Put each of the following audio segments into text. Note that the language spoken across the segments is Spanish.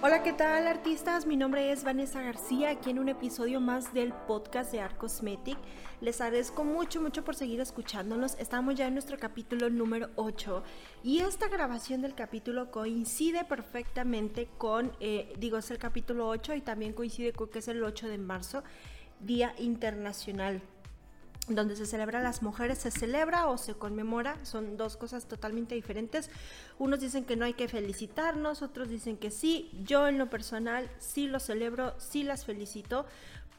Hola, ¿qué tal artistas? Mi nombre es Vanessa García, aquí en un episodio más del podcast de Art Cosmetic. Les agradezco mucho, mucho por seguir escuchándonos. Estamos ya en nuestro capítulo número 8 y esta grabación del capítulo coincide perfectamente con, eh, digo, es el capítulo 8 y también coincide con que es el 8 de marzo, Día Internacional donde se celebra las mujeres, se celebra o se conmemora, son dos cosas totalmente diferentes. Unos dicen que no hay que felicitarnos, otros dicen que sí. Yo en lo personal sí lo celebro, sí las felicito,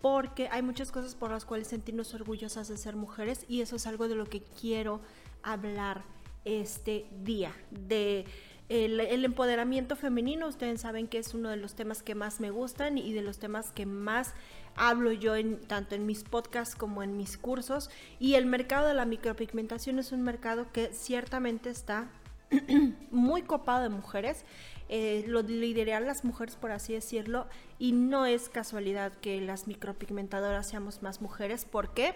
porque hay muchas cosas por las cuales sentirnos orgullosas de ser mujeres y eso es algo de lo que quiero hablar este día, de el, empoderamiento femenino. Ustedes saben que es uno de los temas que más me gustan y de los temas que más hablo yo tanto en mis podcasts como en mis cursos. Y el mercado de la micropigmentación es un mercado que ciertamente está muy copado de mujeres. Eh, lo lideran las mujeres, por así decirlo, y no es casualidad que las micropigmentadoras seamos más mujeres. ¿Por qué?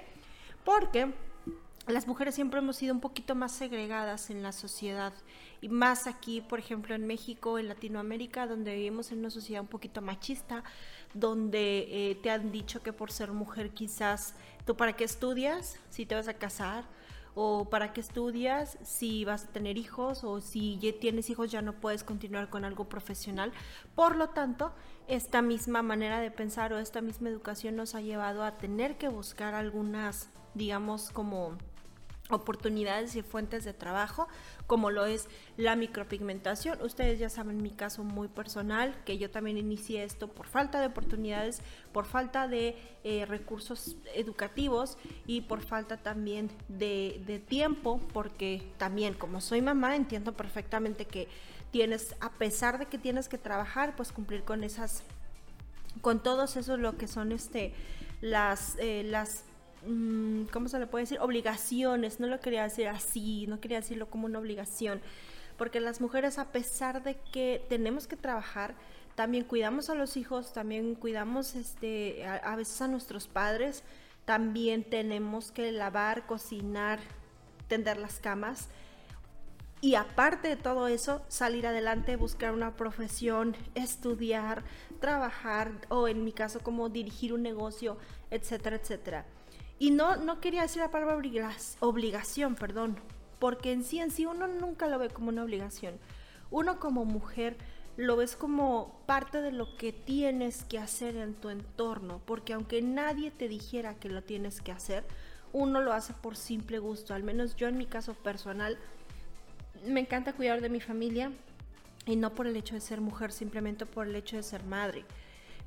Porque las mujeres siempre hemos sido un poquito más segregadas en la sociedad y más aquí, por ejemplo, en México, en Latinoamérica, donde vivimos en una sociedad un poquito machista, donde eh, te han dicho que por ser mujer quizás tú para qué estudias, si te vas a casar, o para qué estudias, si vas a tener hijos, o si ya tienes hijos ya no puedes continuar con algo profesional. Por lo tanto, esta misma manera de pensar o esta misma educación nos ha llevado a tener que buscar algunas, digamos, como oportunidades y fuentes de trabajo, como lo es la micropigmentación. Ustedes ya saben mi caso muy personal, que yo también inicié esto por falta de oportunidades, por falta de eh, recursos educativos y por falta también de, tiempo, porque también como soy mamá entiendo perfectamente que tienes, a pesar de que tienes que trabajar, pues cumplir con esas, con todos esos lo que son este, las, eh, las ¿cómo se le puede decir? Obligaciones, no lo quería decir así, no quería decirlo como una obligación, porque las mujeres a pesar de que tenemos que trabajar, también cuidamos a los hijos, también cuidamos este, a, veces a nuestros padres, también tenemos que lavar, cocinar, tender las camas. Y aparte de todo eso, salir adelante, buscar una profesión, estudiar, trabajar o en mi caso como dirigir un negocio, etcétera, etcétera. Y no, no quería decir la palabra obligación, perdón, porque en sí en sí uno nunca lo ve como una obligación. Uno como mujer lo ves como parte de lo que tienes que hacer en tu entorno, porque aunque nadie te dijera que lo tienes que hacer, uno lo hace por simple gusto. Al menos yo en mi caso personal, me encanta cuidar de mi familia y no por el hecho de ser mujer, simplemente por el hecho de ser madre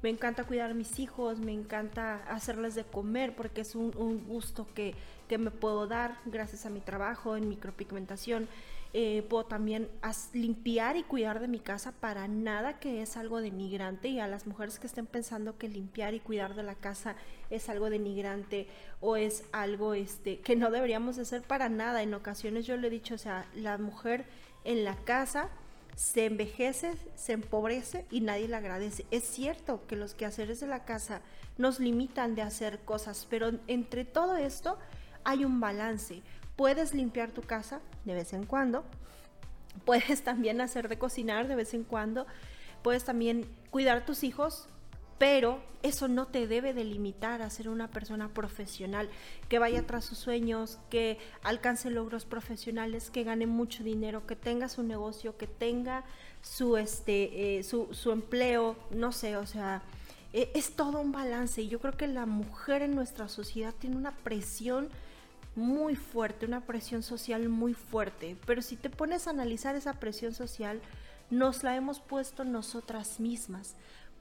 me encanta cuidar a mis hijos, me encanta hacerles de comer porque es un, gusto que, me puedo dar gracias a mi trabajo en micropigmentación. Eh, puedo también limpiar y cuidar de mi casa para nada que es algo denigrante y a las mujeres que estén pensando que limpiar y cuidar de la casa es algo denigrante o es algo este que no deberíamos hacer para nada. En ocasiones yo le he dicho, o sea, la mujer en la casa se envejece, se empobrece y nadie le agradece. Es cierto que los quehaceres de la casa nos limitan de hacer cosas, pero entre todo esto hay un balance. Puedes limpiar tu casa de vez en cuando, puedes también hacer de cocinar de vez en cuando, puedes también cuidar tus hijos pero eso no te debe delimitar a ser una persona profesional que vaya tras sus sueños, que alcance logros profesionales, que gane mucho dinero, que tenga su negocio, que tenga su, este, eh, su, su empleo, no sé, o sea, e, es todo un balance. Y yo creo que la mujer en nuestra sociedad tiene una presión muy fuerte, una presión social muy fuerte, pero si te pones a analizar esa presión social, nos la hemos puesto nosotras mismas,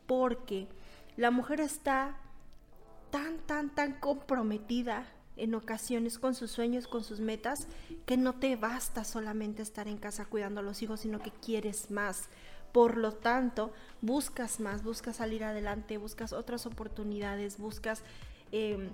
porque la mujer está tan, tan, tan comprometida en ocasiones con sus sueños, con sus metas, que no te basta solamente estar en casa cuidando a los hijos, sino que quieres más. Por lo tanto, buscas más, buscas salir adelante, buscas otras oportunidades, buscas em,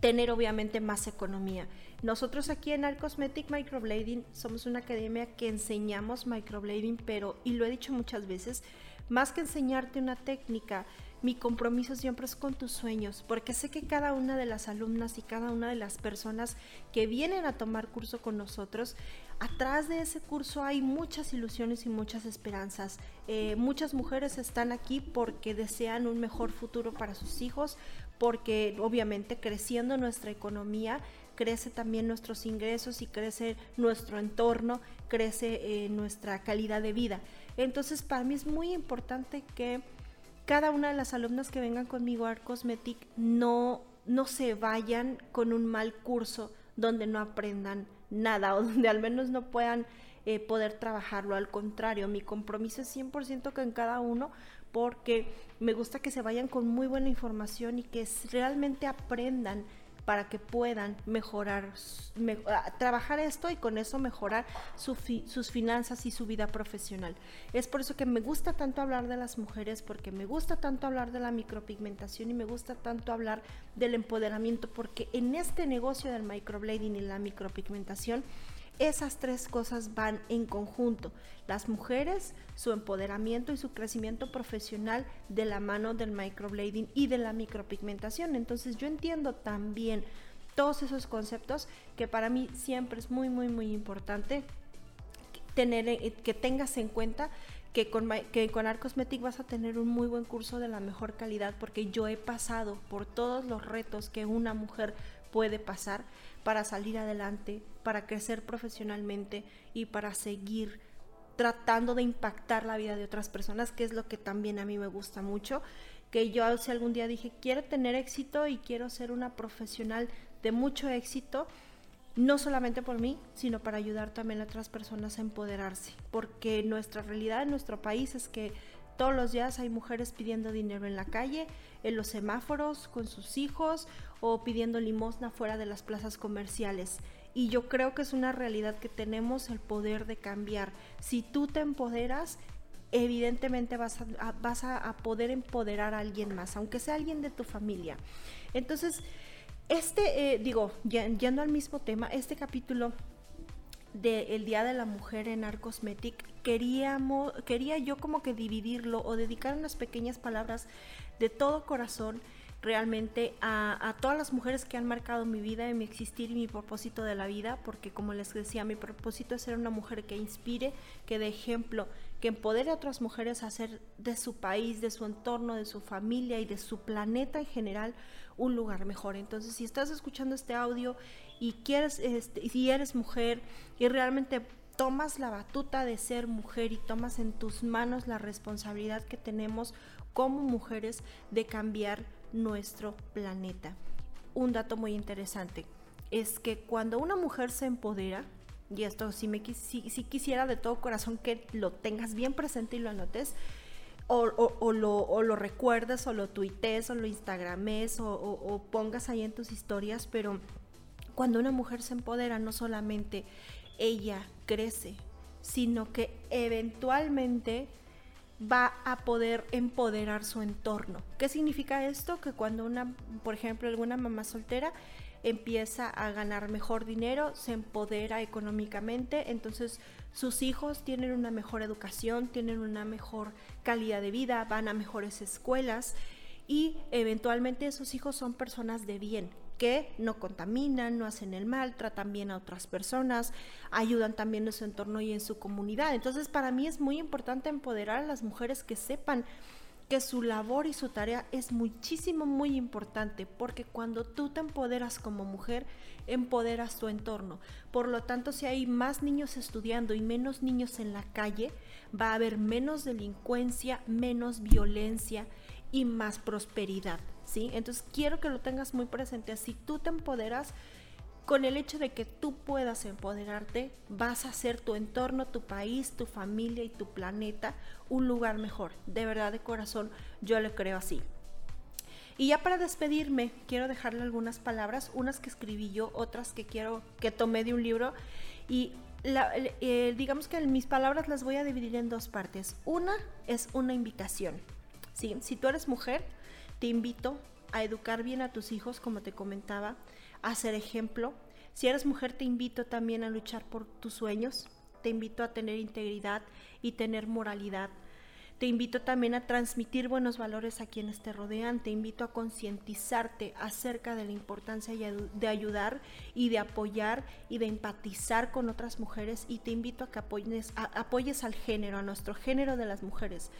tener obviamente más economía. Nosotros aquí en Arcosmetic Microblading somos una academia que enseñamos microblading, pero, y lo he dicho muchas veces, más que enseñarte una técnica, mi compromiso siempre es con tus sueños, porque sé que cada una de las alumnas y cada una de las personas que vienen a tomar curso con nosotros, atrás de ese curso hay muchas ilusiones y muchas esperanzas. Eh, muchas mujeres están aquí porque desean un mejor futuro para sus hijos, porque obviamente creciendo nuestra economía, crece también nuestros ingresos y crece nuestro entorno, crece eh, nuestra calidad de vida. Entonces para mí es muy importante que cada una de las alumnas que vengan conmigo a Art Cosmetic no, no se vayan con un mal curso donde no aprendan nada o donde al menos no puedan eh, poder trabajarlo. Al contrario, mi compromiso es 100% con cada uno porque me gusta que se vayan con muy buena información y que realmente aprendan para que puedan mejorar, ah, trabajar esto y con eso mejorar sus finanzas y su vida profesional. Es por eso que me gusta tanto hablar de las mujeres, porque me gusta tanto hablar de la micropigmentación y me gusta tanto hablar del empoderamiento, porque en este negocio del microblading y la micropigmentación, esas tres cosas van en conjunto. Las mujeres, su empoderamiento y su crecimiento profesional de la mano del microblading y de la micropigmentación. Entonces yo entiendo también todos esos conceptos que para mí siempre es muy, muy, muy importante tener, eh, que tengas en cuenta que con, que con Art Cosmetic vas a tener un muy buen curso de la mejor calidad porque yo he pasado por todos los retos que una mujer puede pasar para salir adelante, para crecer profesionalmente y para seguir tratando de impactar la vida de otras personas, que es lo que también a mí me gusta mucho, que yo si algún día dije, quiero tener éxito y quiero ser una profesional de mucho éxito, no solamente por mí, sino para ayudar también a otras personas a empoderarse, porque nuestra realidad en nuestro país es que todos los días hay mujeres pidiendo dinero en la calle, en los semáforos, con sus hijos o pidiendo limosna fuera de las plazas comerciales. Y yo creo que es una realidad que tenemos el poder de cambiar. Si tú te empoderas, evidentemente vas a, vas a, poder empoderar a alguien más, aunque sea alguien de tu familia. Entonces, este, eh, digo, yendo al mismo tema, este capítulo del Día de la Mujer en Arcosmetic, queríamos, quería yo como que dividirlo o dedicar unas pequeñas palabras de todo corazón realmente a, todas las mujeres que han marcado mi vida y mi existir y mi propósito de la vida, porque como les decía, mi propósito es ser una mujer que inspire, que dé ejemplo, que empodere a otras mujeres a hacer de su país, de su entorno, de su familia y de su planeta en general un lugar mejor. Entonces, si estás escuchando este audio y quieres, este, si eres mujer y realmente tomas la batuta de ser mujer y tomas en tus manos la responsabilidad que tenemos como mujeres de cambiar nuestro planeta. Un dato muy interesante es que cuando una mujer se empodera, y esto sí, me, si, quisiera de todo corazón que lo tengas bien presente y lo anotes, o, lo, o lo, recuerdes, o lo tuites, o lo instagrames, o pongas ahí en tus historias, pero cuando una mujer se empodera, no solamente ella crece, sino que eventualmente va a poder empoderar su entorno. ¿Qué significa esto? Que cuando una, por ejemplo, alguna mamá soltera empieza a ganar mejor dinero, se empodera económicamente, entonces sus hijos tienen una mejor educación, tienen una mejor calidad de vida, van a mejores escuelas y eventualmente esos hijos son personas de bien, que no contaminan, no hacen el mal, tratan bien a otras personas, ayudan también en su entorno y en su comunidad. Entonces para mí es muy importante empoderar a las mujeres que sepan que su labor y su tarea es muchísimo, muy importante, porque cuando tú te empoderas como mujer, empoderas tu entorno. Por lo tanto, si hay más niños estudiando y menos niños en la calle, va a haber menos delincuencia, menos violencia y más prosperidad. ¿sí? Entonces quiero que lo tengas muy presente. Si tú te empoderas, con el hecho de que tú puedas empoderarte, vas a hacer tu entorno, tu país, tu familia y tu planeta un lugar mejor. De verdad, de corazón, yo lo creo así. Y ya para despedirme, quiero dejarle algunas palabras, unas que escribí yo, otras que quiero que tomé de un libro y eh, digamos que mis palabras las voy a dividir en dos partes. Una es una invitación. ¿Sí? Si tú eres mujer, te invito a educar bien a tus hijos, como te comentaba, a ser ejemplo. Si eres mujer, te invito también a luchar por tus sueños. Te invito a tener integridad y tener moralidad. Te invito también a transmitir buenos valores a quienes te rodean. Te invito a concientizarte acerca de la importancia de ayudar y de apoyar y de empatizar con otras mujeres. Y te invito a que apoyes, apoyes al género, a nuestro género de las mujeres.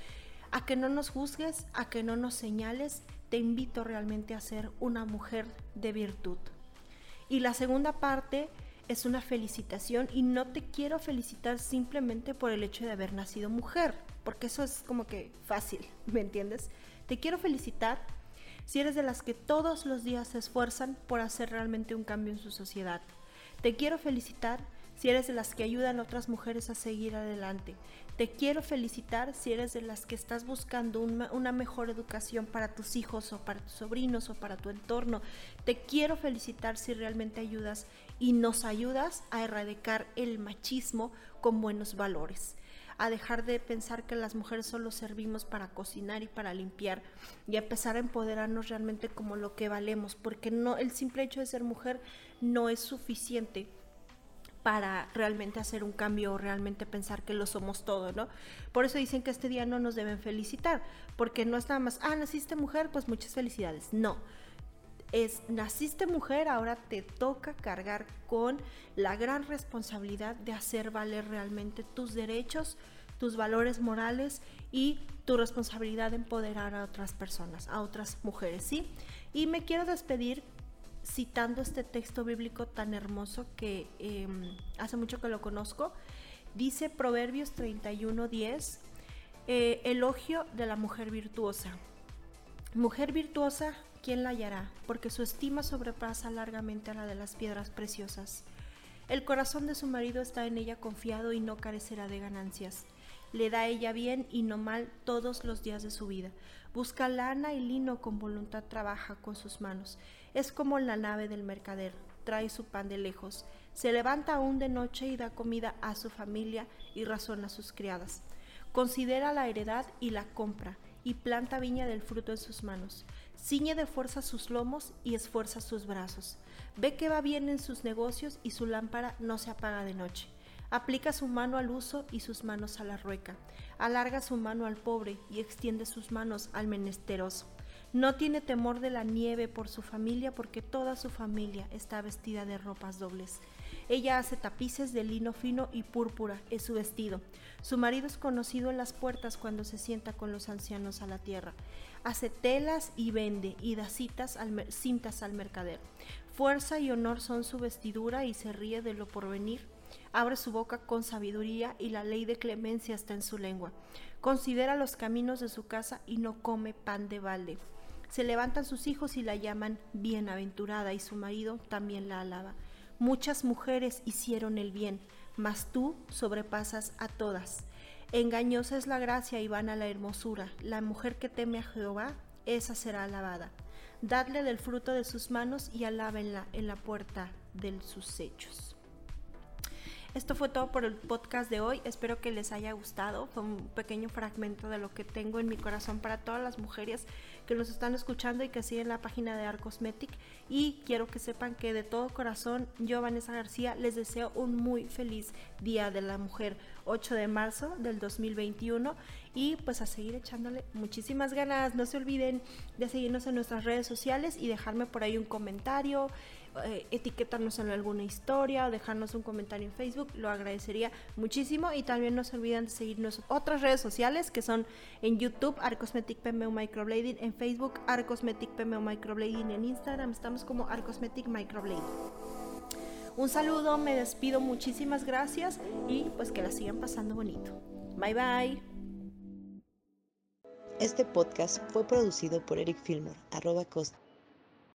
A que no nos juzgues, a que no nos señales. Te invito realmente a ser una mujer de virtud. Y la segunda parte es una felicitación y no te quiero felicitar simplemente por el hecho de haber nacido mujer porque eso es como que fácil, ¿me entiendes? Te quiero felicitar si eres de las que todos los días se esfuerzan por hacer realmente un cambio en su sociedad. Te quiero felicitar si eres de las que ayudan a otras mujeres a seguir adelante. Te quiero felicitar si eres de las que estás buscando una, mejor educación para tus hijos o para tus sobrinos o para tu entorno. Te quiero felicitar si realmente ayudas y nos ayudas a erradicar el machismo con buenos valores a dejar de pensar que las mujeres solo servimos para cocinar y para limpiar y a empezar a empoderarnos realmente como lo que valemos, porque no el simple hecho de ser mujer no es suficiente para realmente hacer un cambio o realmente pensar que lo somos todo, ¿no? Por eso dicen que este día no nos deben felicitar, porque no es nada más, ah, naciste mujer, pues muchas felicidades. No, es, naciste mujer, ahora te toca cargar con la gran responsabilidad de hacer valer realmente tus derechos, tus valores morales y tu responsabilidad de empoderar a otras personas, a otras mujeres, ¿sí? Y me quiero despedir citando este texto bíblico tan hermoso que em, hace mucho que lo conozco. Dice Proverbios 31:10, eh, elogio de la mujer virtuosa. Mujer virtuosa ¿quién la hallará? Porque su estima sobrepasa largamente a la de las piedras preciosas. El corazón de su marido está en ella confiado y no carecerá de ganancias. Le da ella bien y no mal todos los días de su vida. Busca lana y lino con voluntad trabaja con sus manos. Es como la nave del mercader, trae su pan de lejos. Se levanta aún de noche y da comida a su familia y razona a sus criadas. Considera la heredad y la compra, y planta viña del fruto en sus manos. Ciñe de fuerza sus lomos y esfuerza sus brazos. Ve que va bien en sus negocios y su lámpara no se apaga de noche. Aplica su mano al uso y sus manos a la rueca. Alarga su mano al pobre y extiende sus manos al menesteroso. No tiene temor de la nieve por su familia porque toda su familia está vestida de ropas dobles. Ella hace tapices de lino fino y púrpura, es su vestido. Su marido es conocido en las puertas cuando se sienta con los ancianos a la tierra. Hace telas y vende y da citas al cintas al mercader. Fuerza y honor son su vestidura y se ríe de lo porvenir. Abre su boca con sabiduría y la ley de clemencia está en su lengua. Considera los caminos de su casa y no come pan de balde. Se levantan sus hijos y la llaman bienaventurada y su marido también la alaba. Muchas mujeres hicieron el bien, mas tú sobrepasas a todas. Engañosa es la gracia y vana la hermosura. La mujer que teme a Jehová, esa será alabada. Dadle del fruto de sus manos y alábenla en la puerta de sus hechos. Esto fue todo por el podcast de hoy. Espero que les haya gustado. Fue un pequeño fragmento de lo que tengo en mi corazón para todas las mujeres que nos están escuchando y que siguen la página de Arcosmetic. Y quiero que sepan que de todo corazón, yo, Vanessa García, les deseo un muy feliz Día de la Mujer, 8 de marzo del 2021. Y pues a seguir echándole muchísimas ganas. No se olviden de seguirnos en nuestras redes sociales y dejarme por ahí un comentario eh, etiquetarnos en alguna historia o dejarnos un comentario en Facebook, lo agradecería muchísimo. Y también no se olviden de seguirnos otras redes sociales que son en YouTube, Arcosmetic PMO Microblading, en Facebook, Arcosmetic PMO Microblading, en Instagram estamos como Arcosmetic Microblading. Un saludo, me despido, muchísimas gracias y pues que la sigan pasando bonito. Bye bye. Este podcast fue producido por Eric Filmer, arroba cost